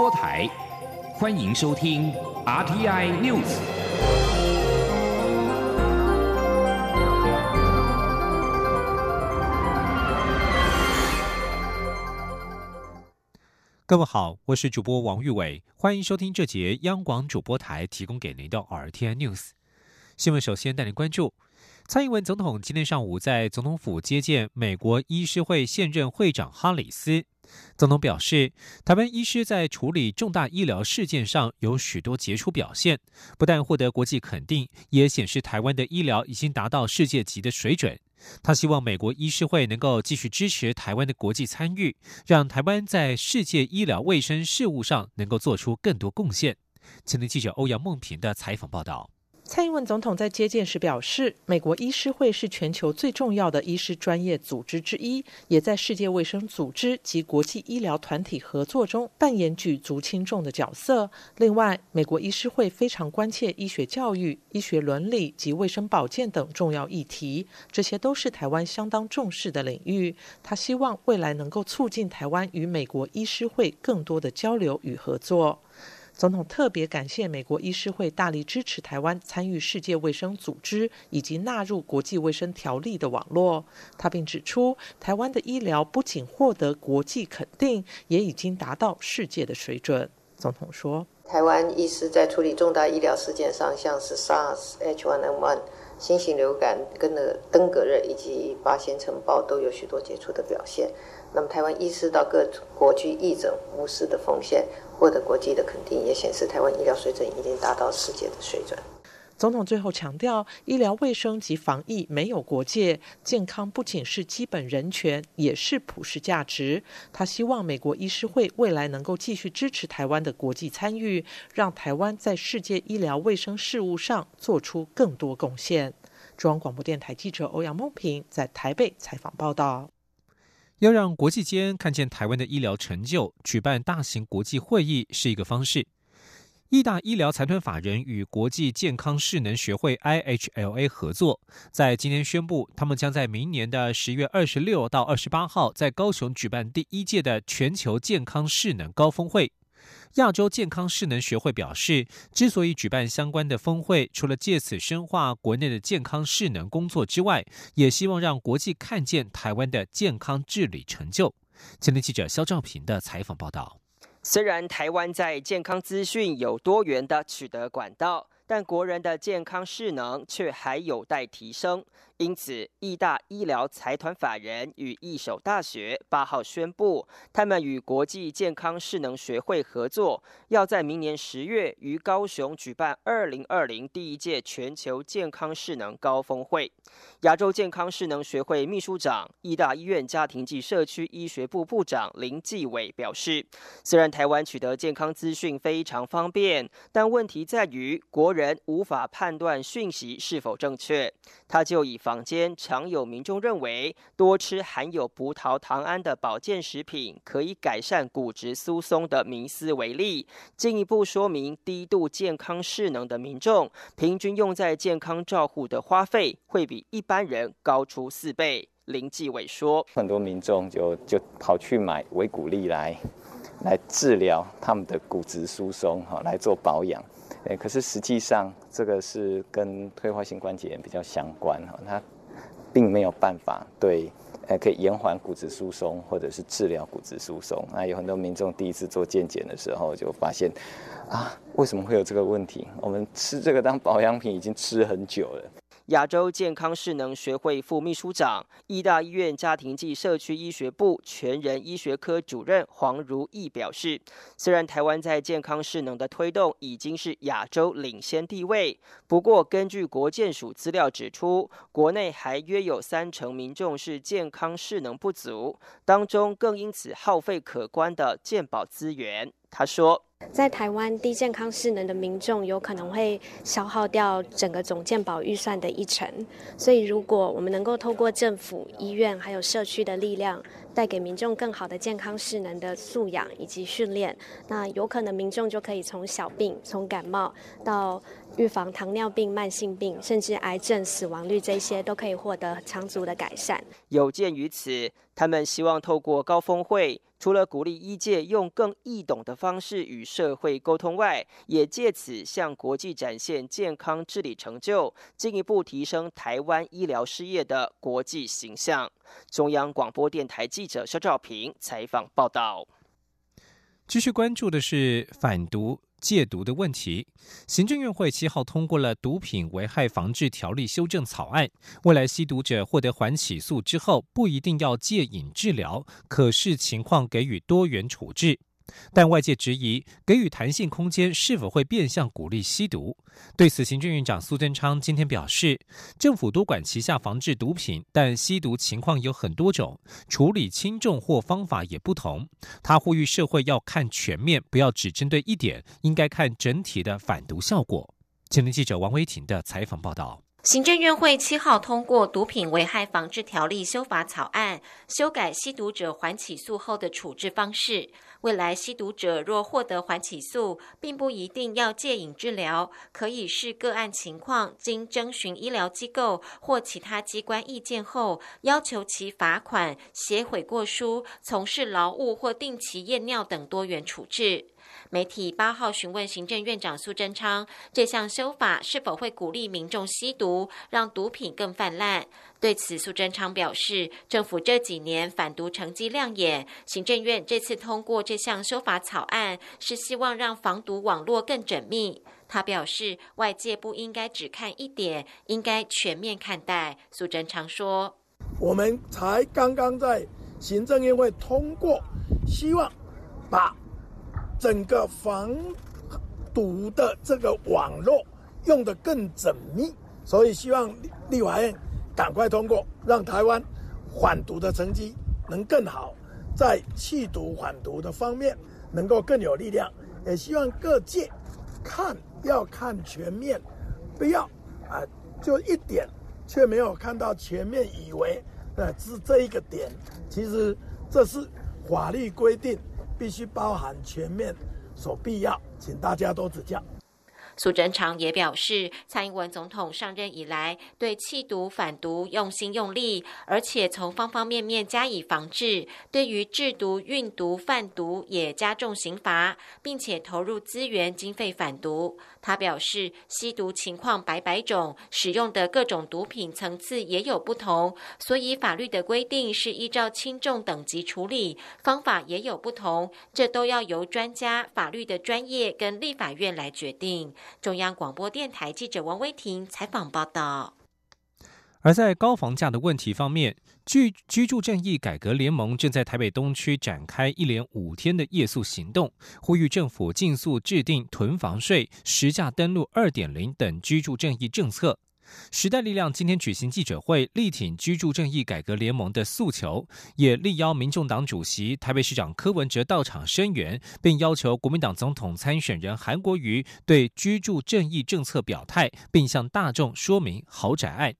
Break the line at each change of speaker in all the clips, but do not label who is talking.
播台，欢迎收听 RTI News。
各位好，我是主播王玉伟，欢迎收听这节央广主播台提供给您的 RTI News 新闻。首先带您关注。蔡英文总统今天上午在总统府接见美国医师会现任会长哈里斯。总统表示，台湾医师在处理重大医疗事件上有许多杰出表现，不但获得国际肯定，也显示台湾的医疗已经达到世界级的水准。他希望美国医师会能够继续支持台湾的国际参与，让台湾在世界医疗卫生事务上能够做出更多贡献。前天记者欧阳梦平的采访报道。
蔡英文总统在接见时表示，美国医师会是全球最重要的医师专业组织之一，也在世界卫生组织及国际医疗团体合作中扮演举足轻重的角色。另外，美国医师会非常关切医学教育、医学伦理及卫生保健等重要议题，这些都是台湾相当重视的领域。他希望未来能够促进台湾与美国医师会更多的交流与合作。总统特别感谢美国医师会大力支持台湾参与世界卫生组织以及纳入国际卫生条例的网络。他并指出，台湾的医疗不仅获得国际肯定，也已经达到世界的水准。总统说：“
台湾医师在处理重大医疗事件上，像是 SARS、H1N1、新型流感、跟了登革热以及八仙尘暴，都有许多杰出的表现。那么，台湾医师到各国去义诊，无私的奉献。”获得国际的肯定，也显示台湾医疗水准已经达到世界的水准。
总统最后强调，医疗卫生及防疫没有国界，健康不仅是基本人权，也是普世价值。他希望美国医师会未来能够继续支持台湾的国际参与，让台湾在世界医疗卫生事务上做出更多贡献。中央广播电台记者欧阳梦平在台北采访报道。
要让国际间看见台湾的医疗成就，举办大型国际会议是一个方式。义大医疗财团法人与国际健康势能学会 （IHLA） 合作，在今天宣布，他们将在明年的十月二十六到二十八号在高雄举办第一届的全球健康势能高峰会。亚洲健康势能学会表示，之所以举办相关的峰会，除了借此深化国内的健康势能工作之外，也希望让国际看见台湾的健康治理成就。前天记者肖兆平的采访报道。
虽然台湾在健康资讯有多元的取得管道，但国人的健康势能却还有待提升。因此，义大医疗财团法人与义守大学八号宣布，他们与国际健康势能学会合作，要在明年十月于高雄举办二零二零第一届全球健康势能高峰会。亚洲健康势能学会秘书长、义大医院家庭及社区医学部部长林继伟表示，虽然台湾取得健康资讯非常方便，但问题在于国人无法判断讯息是否正确。他就以坊间常有民众认为多吃含有葡萄糖胺的保健食品可以改善骨质疏松的迷思为例，进一步说明低度健康势能的民众平均用在健康照护的花费会比一般人高出四倍。林继伟说，
很多民众就就跑去买维骨力来来治疗他们的骨质疏松，哈，来做保养。哎，可是实际上这个是跟退化性关节炎比较相关哈，它并没有办法对，呃，可以延缓骨质疏松或者是治疗骨质疏松。那有很多民众第一次做健检的时候就发现，啊，为什么会有这个问题？我们吃这个当保养品已经吃很久了。
亚洲健康势能学会副秘书长、义大医院家庭暨社区医学部全人医学科主任黄如意表示，虽然台湾在健康势能的推动已经是亚洲领先地位，不过根据国健署资料指出，国内还约有三成民众是健康势能不足，当中更因此耗费可观的健保资源。他说。
在台湾，低健康势能的民众有可能会消耗掉整个总健保预算的一成，所以如果我们能够透过政府、医院还有社区的力量，带给民众更好的健康势能的素养以及训练，那有可能民众就可以从小病、从感冒到预防糖尿病、慢性病，甚至癌症死亡率这些都可以获得长足的改善。
有鉴于此，他们希望透过高峰会。除了鼓励医界用更易懂的方式与社会沟通外，也借此向国际展现健康治理成就，进一步提升台湾医疗事业的国际形象。中央广播电台记者肖兆平采访报道。
继续关注的是反毒。戒毒的问题，行政院会七号通过了《毒品危害防治条例》修正草案。未来吸毒者获得缓起诉之后，不一定要戒瘾治疗，可视情况给予多元处置。但外界质疑，给予弹性空间是否会变相鼓励吸毒？对此，行政院长苏贞昌今天表示，政府多管齐下防治毒品，但吸毒情况有很多种，处理轻重或方法也不同。他呼吁社会要看全面，不要只针对一点，应该看整体的反毒效果。前天记者王维婷的采访报道。
行政院会七号通过《毒品危害防治条例》修法草案，修改吸毒者缓起诉后的处置方式。未来吸毒者若获得缓起诉，并不一定要戒瘾治疗，可以视个案情况，经征询医疗机构或其他机关意见后，要求其罚款、写悔过书、从事劳务或定期验尿等多元处置。媒体八号询问行政院长苏贞昌，这项修法是否会鼓励民众吸毒，让毒品更泛滥？对此，苏贞昌表示，政府这几年反毒成绩亮眼，行政院这次通过这项修法草案，是希望让防毒网络更缜密。他表示，外界不应该只看一点，应该全面看待。苏贞昌说：“
我们才刚刚在行政院会通过，希望把。”整个防毒的这个网络用得更缜密，所以希望立法院赶快通过，让台湾反毒的成绩能更好，在弃毒反毒的方面能够更有力量。也希望各界看要看全面，不要啊就一点却没有看到全面，以为呃是这一个点，其实这是法律规定。必须包含全面，所必要，请大家多指教。
苏贞昌也表示，蔡英文总统上任以来，对弃毒反毒用心用力，而且从方方面面加以防治。对于制毒、运毒、贩毒也加重刑罚，并且投入资源经费反毒。他表示，吸毒情况百百种，使用的各种毒品层次也有不同，所以法律的规定是依照轻重等级处理，方法也有不同，这都要由专家、法律的专业跟立法院来决定。中央广播电台记者王威婷采访报道。
而在高房价的问题方面，居居住正义改革联盟正在台北东区展开一连五天的夜宿行动，呼吁政府尽速制定囤房税、实价登录二点零等居住正义政策。时代力量今天举行记者会，力挺居住正义改革联盟的诉求，也力邀民众党主席、台北市长柯文哲到场声援，并要求国民党总统参选人韩国瑜对居住正义政策表态，并向大众说明豪宅案。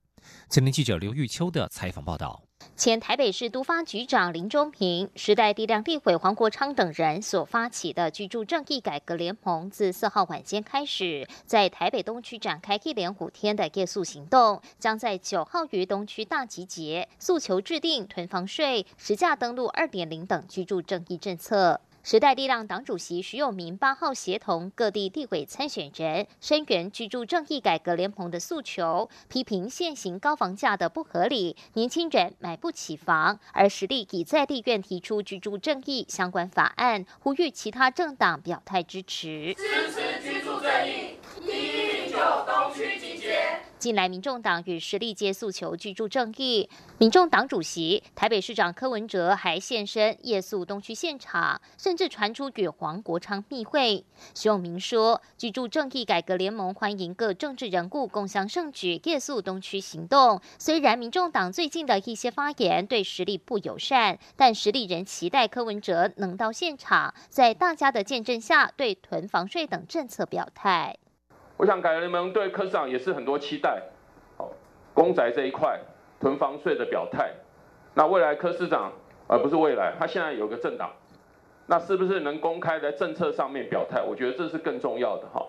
前天记者刘玉秋的采访报道。
前台北市都发局长林中平、时代力量立委黄国昌等人所发起的居住正义改革联盟，自四号晚间开始，在台北东区展开一连五天的夜宿行动，将在九号于东区大集结，诉求制定囤房税、实价登录二点零等居住正义政策。时代力量党主席徐永明八号协同各地地委参选人，声援居住正义改革联盟的诉求，批评现行高房价的不合理，年轻人买不起房。而实力已在地院提出居住正义相关法案，呼吁其他政党表态支持。
支持居住正义，一一九东区集。
近来，民众党与实力界诉求居住正义。民众党主席、台北市长柯文哲还现身夜宿东区现场，甚至传出与黄国昌密会。徐永明说，居住正义改革联盟欢迎各政治人物共襄盛举夜宿东区行动。虽然民众党最近的一些发言对实力不友善，但实力人期待柯文哲能到现场，在大家的见证下，对囤房税等政策表态。
我想改革联盟对柯市长也是很多期待，好，公宅这一块囤房税的表态，那未来柯市长而不是未来，他现在有个政党，那是不是能公开在政策上面表态？我觉得这是更重要的哈，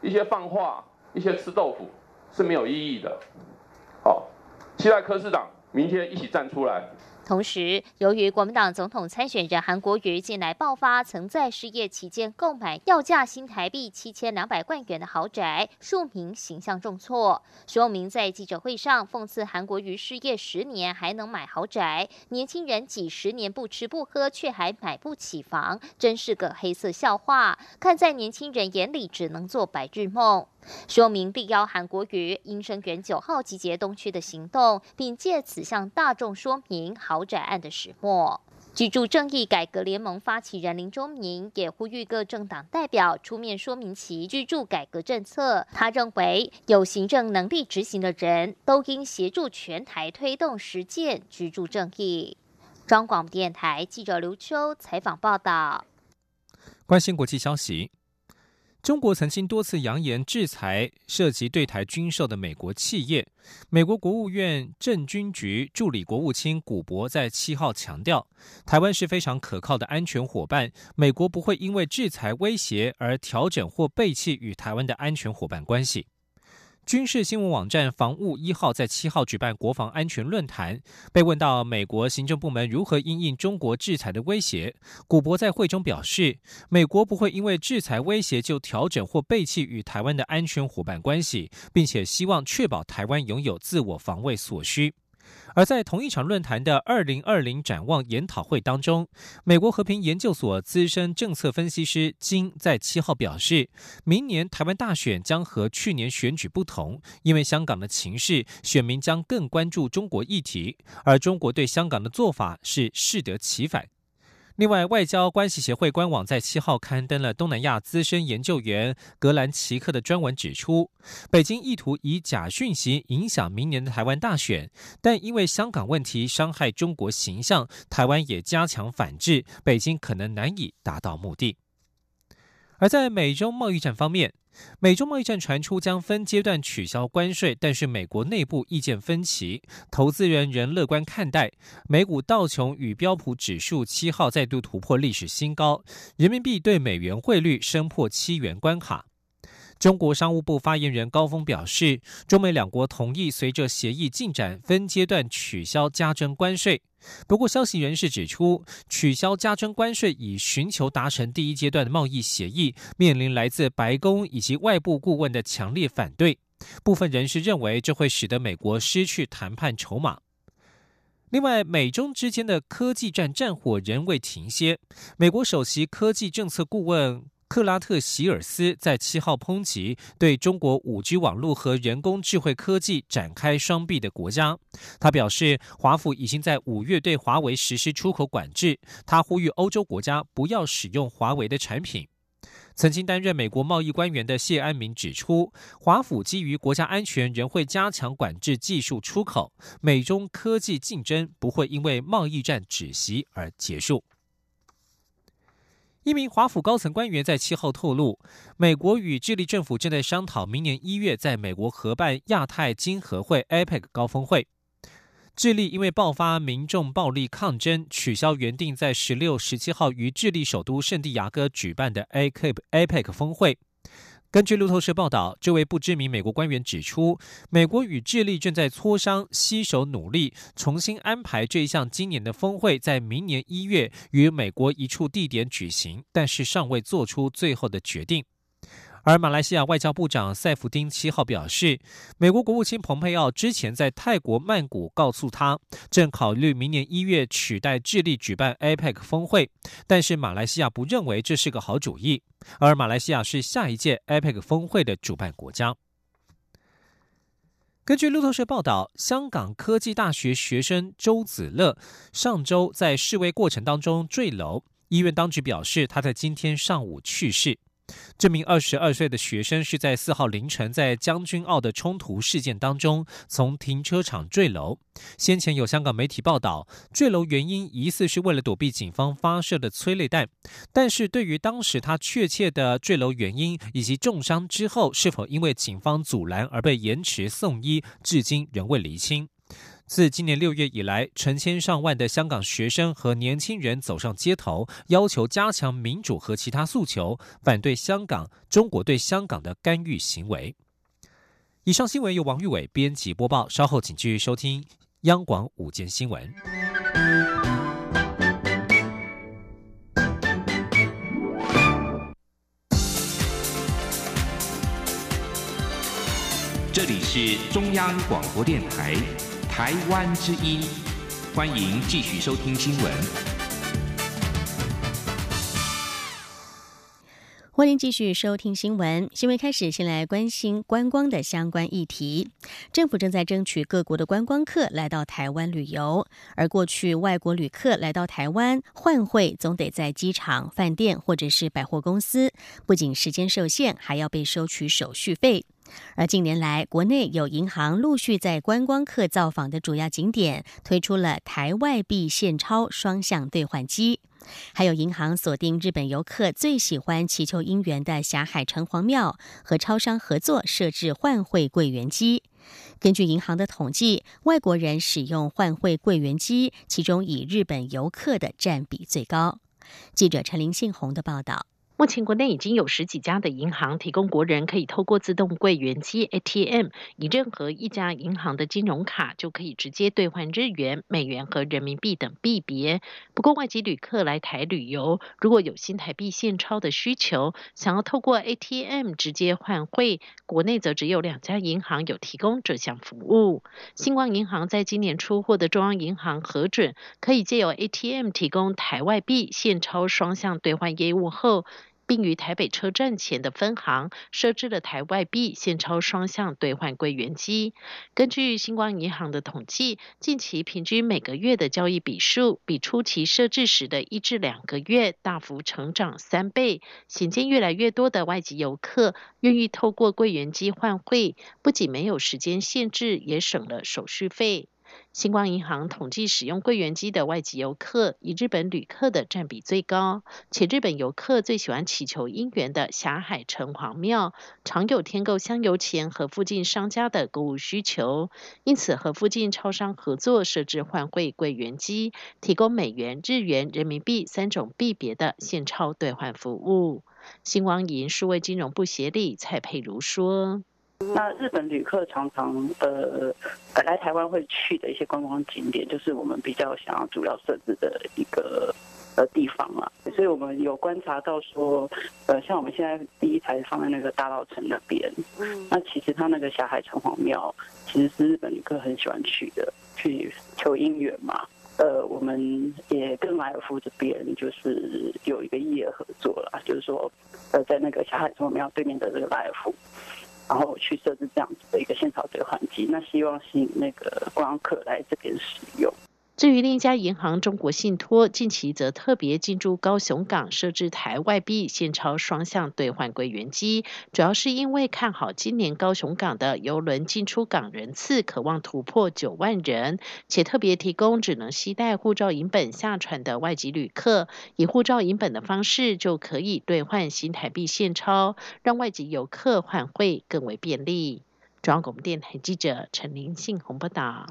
一些放话，一些吃豆腐是没有意义的，好，期待柯市长明天一起站出来。
同时，由于国民党总统参选人韩国瑜近来爆发曾在失业期间购买要价新台币七千两百万元的豪宅，庶民形象重挫。徐永明在记者会上讽刺韩国瑜失业十年还能买豪宅，年轻人几十年不吃不喝却还买不起房，真是个黑色笑话。看在年轻人眼里，只能做白日梦。说明必邀韩国瑜、英生元九号集结东区的行动，并借此向大众说明豪宅案的始末。居住正义改革联盟发起人林忠明也呼吁各政党代表出面说明其居住改革政策。他认为，有行政能力执行的人都应协助全台推动实践居住正义。中广电台记者刘秋采访报道。
关心国际消息。中国曾经多次扬言制裁涉及对台军售的美国企业。美国国务院政军局助理国务卿古博在七号强调，台湾是非常可靠的安全伙伴，美国不会因为制裁威胁而调整或背弃与台湾的安全伙伴关系。军事新闻网站防务一号在七号举办国防安全论坛，被问到美国行政部门如何应应中国制裁的威胁，古博在会中表示，美国不会因为制裁威胁就调整或背弃与台湾的安全伙伴关系，并且希望确保台湾拥有自我防卫所需。而在同一场论坛的二零二零展望研讨会当中，美国和平研究所资深政策分析师金在七号表示，明年台湾大选将和去年选举不同，因为香港的情势，选民将更关注中国议题，而中国对香港的做法是适得其反。另外，外交关系协会官网在七号刊登了东南亚资深研究员格兰奇克的专文，指出，北京意图以假讯息影响明年的台湾大选，但因为香港问题伤害中国形象，台湾也加强反制，北京可能难以达到目的。而在美中贸易战方面。美中贸易战传出将分阶段取消关税，但是美国内部意见分歧，投资人仍乐观看待。美股道琼与标普指数七号再度突破历史新高，人民币对美元汇率升破七元关卡。中国商务部发言人高峰表示，中美两国同意随着协议进展，分阶段取消加征关税。不过，消息人士指出，取消加征关税以寻求达成第一阶段的贸易协议，面临来自白宫以及外部顾问的强烈反对。部分人士认为，这会使得美国失去谈判筹码。另外，美中之间的科技战战火仍未停歇。美国首席科技政策顾问。克拉特·希尔斯在七号抨击对中国五 G 网络和人工智慧科技展开双臂的国家。他表示，华府已经在五月对华为实施出口管制。他呼吁欧洲国家不要使用华为的产品。曾经担任美国贸易官员的谢安民指出，华府基于国家安全仍会加强管制技术出口。美中科技竞争不会因为贸易战止息而结束。一名华府高层官员在七号透露，美国与智利政府正在商讨明年一月在美国合办亚太经合会 （APEC） 高峰会。智利因为爆发民众暴力抗争，取消原定在十六、十七号于智利首都圣地亚哥举办的 APEC APEC 峰会。根据路透社报道，这位不知名美国官员指出，美国与智利正在磋商，携手努力重新安排这一项今年的峰会，在明年一月与美国一处地点举行，但是尚未做出最后的决定。而马来西亚外交部长塞弗丁七号表示，美国国务卿蓬佩奥之前在泰国曼谷告诉他，正考虑明年一月取代智利举办 APEC 峰会，但是马来西亚不认为这是个好主意。而马来西亚是下一届 APEC 峰会的主办国家。根据路透社报道，香港科技大学学生周子乐上周在示威过程当中坠楼，医院当局表示他在今天上午去世。这名二十二岁的学生是在四号凌晨在将军澳的冲突事件当中从停车场坠楼。先前有香港媒体报道，坠楼原因疑似是为了躲避警方发射的催泪弹，但是对于当时他确切的坠楼原因以及重伤之后是否因为警方阻拦而被延迟送医，至今仍未厘清。自今年六月以来，成千上万的香港学生和年轻人走上街头，要求加强民主和其他诉求，反对香港中国对香港的干预行为。以上新闻由王玉伟编辑播报，稍后请继续收听央广午间新闻。
这里是中央广播电台台湾之音，欢迎继续收听新闻。
欢迎继续收听新闻。新闻开始，先来关心观光的相关议题。政府正在争取各国的观光客来到台湾旅游，而过去外国旅客来到台湾换汇，总得在机场、饭店或者是百货公司，不仅时间受限，还要被收取手续费。而近年来，国内有银行陆续在观光客造访的主要景点推出了台外币现钞双向兑换机，还有银行锁定日本游客最喜欢祈求姻缘的霞海城隍庙，和超商合作设置换汇柜员机。根据银行的统计，外国人使用换汇柜员机，其中以日本游客的占比最高。记者陈林信宏的报道。
目前国内已经有十几家的银行提供国人可以透过自动柜员机 ATM，以任何一家银行的金融卡就可以直接兑换日元、美元和人民币等币别。不过外籍旅客来台旅游，如果有新台币现钞的需求，想要透过 ATM 直接换汇，国内则只有两家银行有提供这项服务。星光银行在今年初获得中央银行核准，可以借由 ATM 提供台外币现钞双向兑换业务后。并于台北车站前的分行设置了台外币现钞双向兑换柜员机。根据星光银行的统计，近期平均每个月的交易笔数比初期设置时的一至两个月大幅成长三倍，显见越来越多的外籍游客愿意透过柜员机换汇，不仅没有时间限制，也省了手续费。星光银行统计，使用柜员机的外籍游客，以日本旅客的占比最高。且日本游客最喜欢祈求姻缘的霞海城隍庙，常有添购香油钱和附近商家的购物需求。因此，和附近超商合作设置换汇柜员机，提供美元、日元、人民币三种币别的现钞兑换服务。星光银数位金融部协理蔡佩如说。
那日本旅客常常呃来台湾会去的一些观光景点，就是我们比较想要主要设置的一个呃地方嘛。所以我们有观察到说，呃，像我们现在第一台放在那个大稻城那边，嗯，那其实它那个霞海城隍庙其实是日本旅客很喜欢去的，去求姻缘嘛。呃，我们也跟莱尔夫这边就是有一个业合作了，就是说呃在那个霞海城隍庙对面的这个莱尔夫。然后去设置这样子的一个现场兑换机，那希望吸引那个观光客来这边使用。
至于另一家银行中国信托，近期则特别进驻高雄港，设置台外币现钞双向兑换柜员机，主要是因为看好今年高雄港的邮轮进出港人次渴望突破九万人，且特别提供只能携带护照银本下船的外籍旅客，以护照银本的方式就可以兑换新台币现钞，让外籍游客换汇更为便利。中央广播电台记者陈林信宏报道。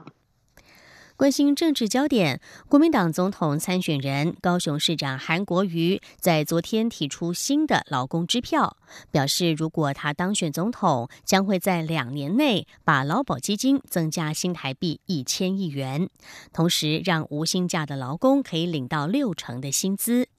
关心政治焦点，国民党总统参选人高雄市长韩国瑜在昨天提出新的劳工支票，表示如果他当选总统，将会在两年内把劳保基金增加新台币一千亿元，同时让无薪假的劳工可以领到六成的薪资。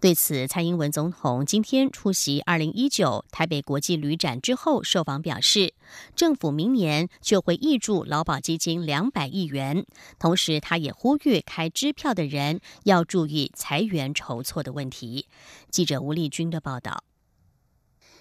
对此，蔡英文总统今天出席二零一九台北国际旅展之后受访表示，政府明年就会挹注劳保基金两百亿元。同时，他也呼吁开支票的人要注意裁员筹措的问题。记者吴丽君的报道。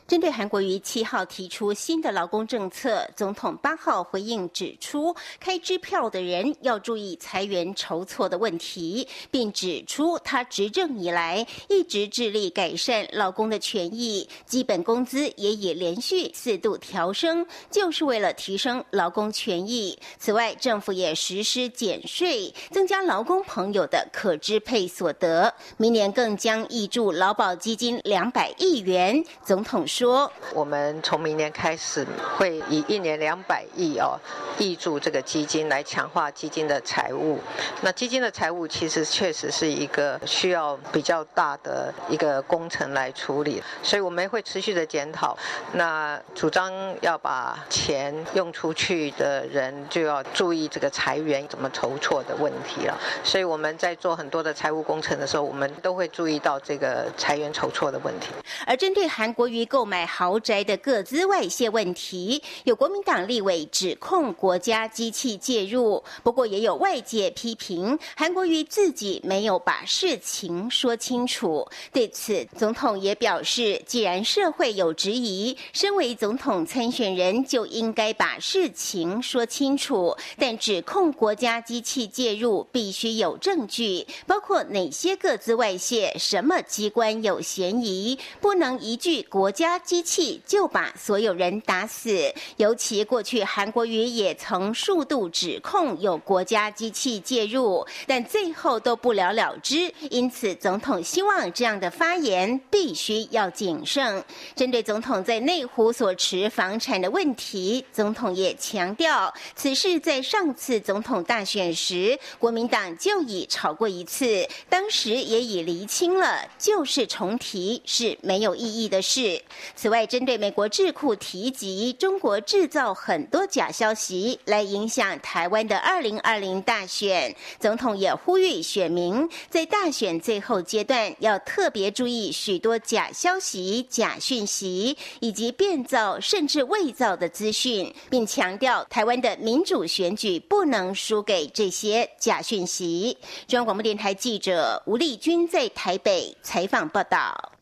针对韩国瑜七号提出新的劳工政策，总统八号回应指出，开支票的人要注意裁员筹措的问题，并指出他执政以来一直致力改善劳工的权益，基本工资也已连续四度调升，就是为了提升劳工权益。此外，政府也实施减税，增加劳工朋友的可支配所得，明年更将挹注劳保基金两百亿元。总统。说：“
我们从明年开始会以一年两百亿哦，挹注这个基金来强化基金的财务。那基金的财务其实确实是一个需要比较大的一个工程来处理，所以我们会持续的检讨。那主张要把钱用出去的人就要注意这个裁员怎么筹措的问题了。所以我们在做很多的财务工程的时候，我们都会注意到这个裁员筹措的问题。
而针对韩国瑜购购买豪宅的各资外泄问题，有国民党立委指控国家机器介入，不过也有外界批评韩国瑜自己没有把事情说清楚。对此，总统也表示，既然社会有质疑，身为总统参选人就应该把事情说清楚。但指控国家机器介入，必须有证据，包括哪些各自外泄，什么机关有嫌疑，不能一句国家机器就把所有人打死。尤其过去韩国瑜也曾数度指控有国家机器介入，但最后都不了了之。因此，总统希望这样的发言必须要谨慎。针对总统在内湖所持房产的问题，总统也强调，此事在上次总统大选时，国民党就已吵过一次，当时也已厘清了，就是重提是没有意义的事。此外，针对美国智库提及中国制造很多假消息来影响台湾的二零二零大选，总统也呼吁选民在大选最后阶段要特别注意许多假消息、假讯息以及变造甚至伪造的资讯，并强调台湾的民主选举不能输给这些假讯息。中央广播电台记者吴丽君在台北采访报道。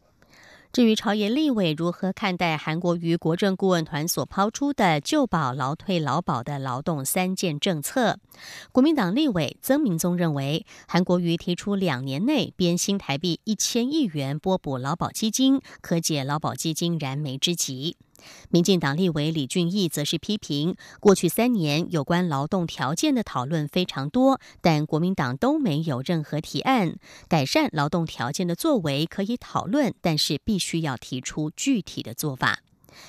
至于朝野立委如何看待韩国瑜国政顾问团所抛出的旧保、劳退、劳保的劳动三件政策，国民党立委曾明宗认为，韩国瑜提出两年内编新台币一千亿元拨补劳保基金，可解劳保基金燃眉之急。民进党立委李俊毅则是批评，过去三年有关劳动条件的讨论非常多，但国民党都没有任何提案改善劳动条件的作为可以讨论，但是必须要提出具体的做法。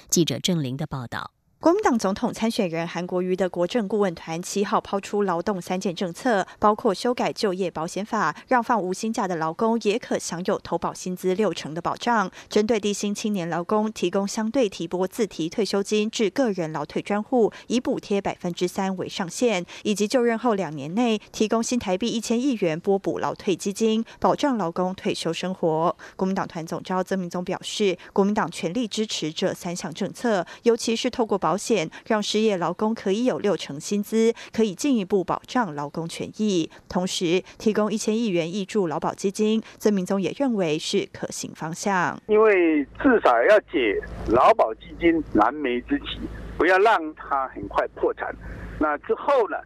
记者郑玲的报道。
国民党总统参选人韩国瑜的国政顾问团七号抛出劳动三件政策，包括修改就业保险法，让放无薪假的劳工也可享有投保薪资六成的保障；针对低薪青年劳工，提供相对提拨自提退休金至个人劳退专户，以补贴百分之三为上限；以及就任后两年内提供新台币一千亿元拨补劳退基金，保障劳工退休生活。国民党团总召曾明宗表示，国民党全力支持这三项政策，尤其是透过保。保险让失业劳工可以有六成薪资，可以进一步保障劳工权益。同时，提供一千亿元益助劳保基金，曾明宗也认为是可行方向。
因为至少要解劳保基金燃眉之急，不要让他很快破产。那之后呢，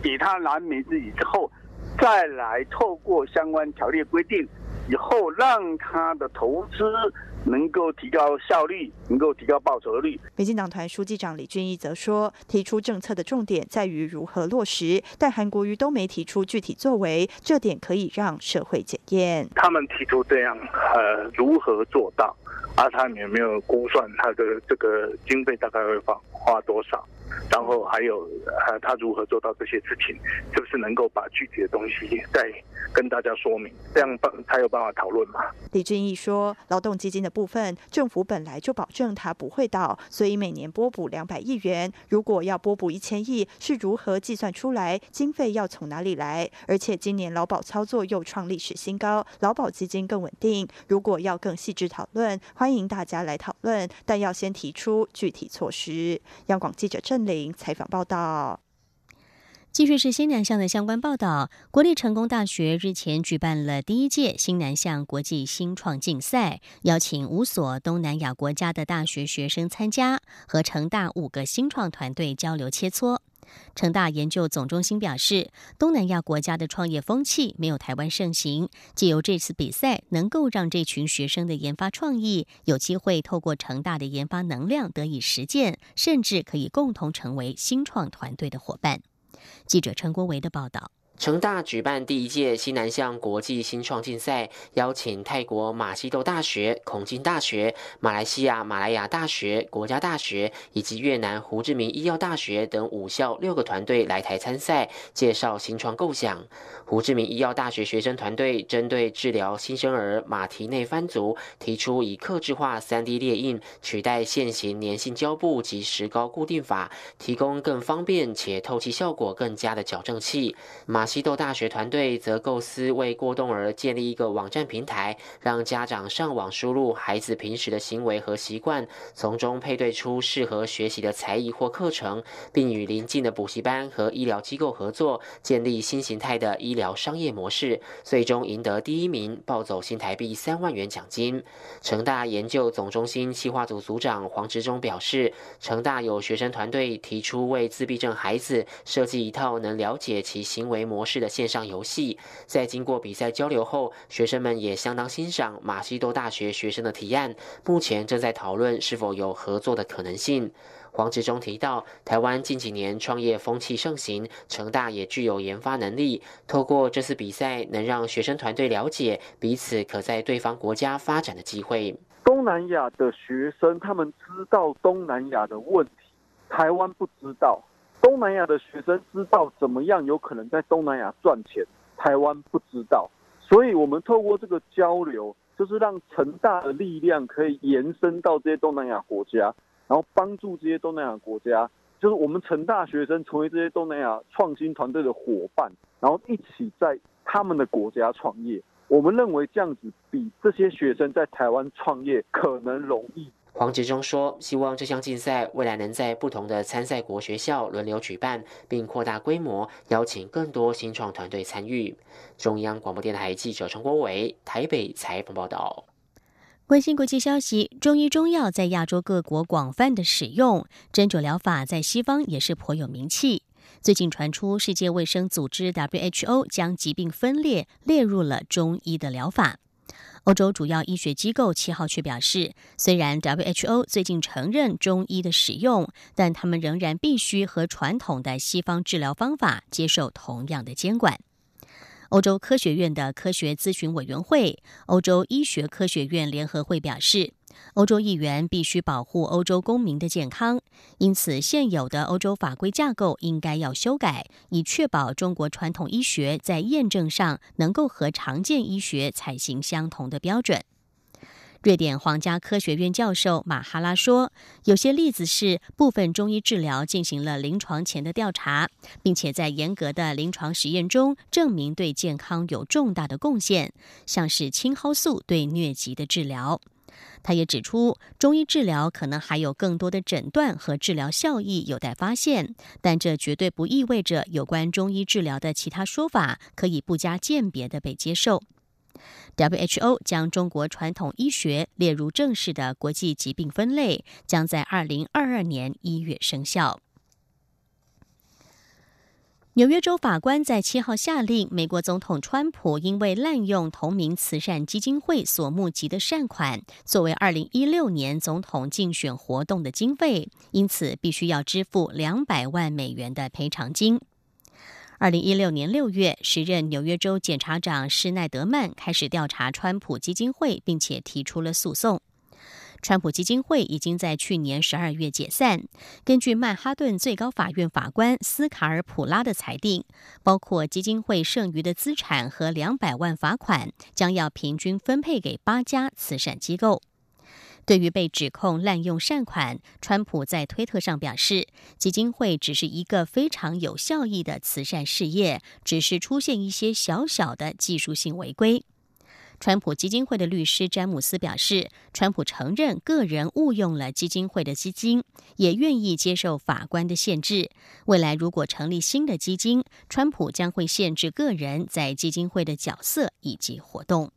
给他燃眉之急之后，再来透过相关条例规定，以后让他的投资。能够提高效率，能够提高报酬率。
民进党团书记长李俊毅则说，提出政策的重点在于如何落实，但韩国瑜都没提出具体作为，这点可以让社会检验。
他们提出这样，呃，如何做到？啊，他们有没有估算他的这个经费大概会花花多少？然后还有，呃，他如何做到这些事情？是不是能够把具体的东西再跟大家说明？这样办才有办法讨论嘛？
李俊毅说，劳动基金的部分，政府本来就保证它不会倒，所以每年拨补两百亿元。如果要拨补一千亿，是如何计算出来？经费要从哪里来？而且今年劳保操作又创历史新高，劳保基金更稳定。如果要更细致讨论，欢迎大家来讨论，但要先提出具体措施。央广记者郑。林采访报道。
继续是新南向的相关报道。国立成功大学日前举办了第一届新南向国际新创竞赛，邀请五所东南亚国家的大学学生参加，和成大五个新创团队交流切磋。成大研究总中心表示，东南亚国家的创业风气没有台湾盛行，借由这次比赛，能够让这群学生的研发创意有机会透过成大的研发能量得以实践，甚至可以共同成为新创团队的伙伴。记者陈国维的报道。
成大举办第一届西南向国际新创竞赛，邀请泰国马西豆大学、孔金大学、马来西亚马来亚大学、国家大学以及越南胡志明医药大学等五校六个团队来台参赛，介绍新创构想。胡志明医药大学学生团队针对治疗新生儿马蹄内翻足，提出以克制化 3D 列印取代现行粘性胶布及石膏固定法，提供更方便且透气效果更佳的矫正器。马西豆大学团队则构思为过动儿建立一个网站平台，让家长上网输入孩子平时的行为和习惯，从中配对出适合学习的才艺或课程，并与邻近的补习班和医疗机构合作，建立新形态的医疗商业模式，最终赢得第一名，抱走新台币三万元奖金。成大研究总中心企划组组长黄志忠表示，成大有学生团队提出为自闭症孩子设计一套能了解其行为。模模式的线上游戏，在经过比赛交流后，学生们也相当欣赏马西多大学学生的提案。目前正在讨论是否有合作的可能性。黄志忠提到，台湾近几年创业风气盛行，成大也具有研发能力。透过这次比赛，能让学生团队了解彼此可在对方国家发展的机会。
东南亚的学生，他们知道东南亚的问题，台湾不知道。东南亚的学生知道怎么样有可能在东南亚赚钱，台湾不知道，所以我们透过这个交流，就是让成大的力量可以延伸到这些东南亚国家，然后帮助这些东南亚国家，就是我们成大学生成为这些东南亚创新团队的伙伴，然后一起在他们的国家创业。我们认为这样子比这些学生在台湾创业可能容易。
黄志忠说：“希望这项竞赛未来能在不同的参赛国学校轮流举办，并扩大规模，邀请更多新创团队参与。”中央广播电台记者陈国伟台北采访报道。
关心国际消息，中医中药在亚洲各国广泛的使用，针灸疗法在西方也是颇有名气。最近传出，世界卫生组织 WHO 将疾病分裂列入了中医的疗法。欧洲主要医学机构七号却表示，虽然 WHO 最近承认中医的使用，但他们仍然必须和传统的西方治疗方法接受同样的监管。欧洲科学院的科学咨询委员会、欧洲医学科学院联合会表示。欧洲议员必须保护欧洲公民的健康，因此现有的欧洲法规架构应该要修改，以确保中国传统医学在验证上能够和常见医学采行相同的标准。瑞典皇家科学院教授马哈拉说：“有些例子是部分中医治疗进行了临床前的调查，并且在严格的临床实验中证明对健康有重大的贡献，像是青蒿素对疟疾的治疗。”他也指出，中医治疗可能还有更多的诊断和治疗效益有待发现，但这绝对不意味着有关中医治疗的其他说法可以不加鉴别的被接受。WHO 将中国传统医学列入正式的国际疾病分类，将在二零二二年一月生效。纽约州法官在七号下令，美国总统川普因为滥用同名慈善基金会所募集的善款作为二零一六年总统竞选活动的经费，因此必须要支付两百万美元的赔偿金。二零一六年六月，时任纽约州检察长施奈德曼开始调查川普基金会，并且提出了诉讼。川普基金会已经在去年十二月解散。根据曼哈顿最高法院法官斯卡尔普拉的裁定，包括基金会剩余的资产和两百万罚款，将要平均分配给八家慈善机构。对于被指控滥用善款，川普在推特上表示，基金会只是一个非常有效益的慈善事业，只是出现一些小小的技术性违规。川普基金会的律师詹姆斯表示，川普承认个人误用了基金会的基金，也愿意接受法官的限制。未来如果成立新的基金，川普将会限制个人在基金会的角色以及活动。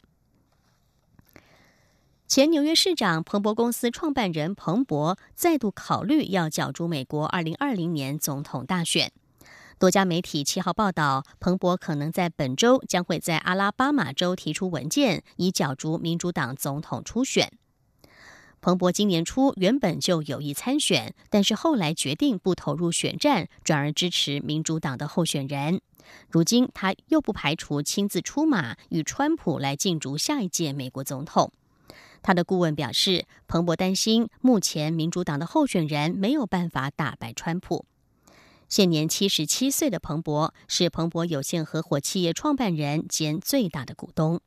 前纽约市长彭博公司创办人彭博再度考虑要角逐美国二零二零年总统大选。多家媒体七号报道，彭博可能在本周将会在阿拉巴马州提出文件，以角逐民主党总统初选。彭博今年初原本就有意参选，但是后来决定不投入选战，转而支持民主党的候选人。如今他又不排除亲自出马，与川普来竞逐下一届美国总统。他的顾问表示，彭博担心目前民主党的候选人没有办法打败川普。现年七十七岁的彭博是彭博有限合伙企业创办人兼最大的股东。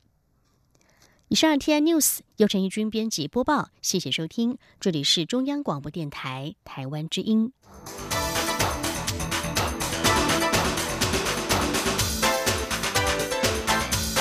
以上 T I News 由陈义军编辑播报，谢谢收听，这里是中央广播电台台湾之音。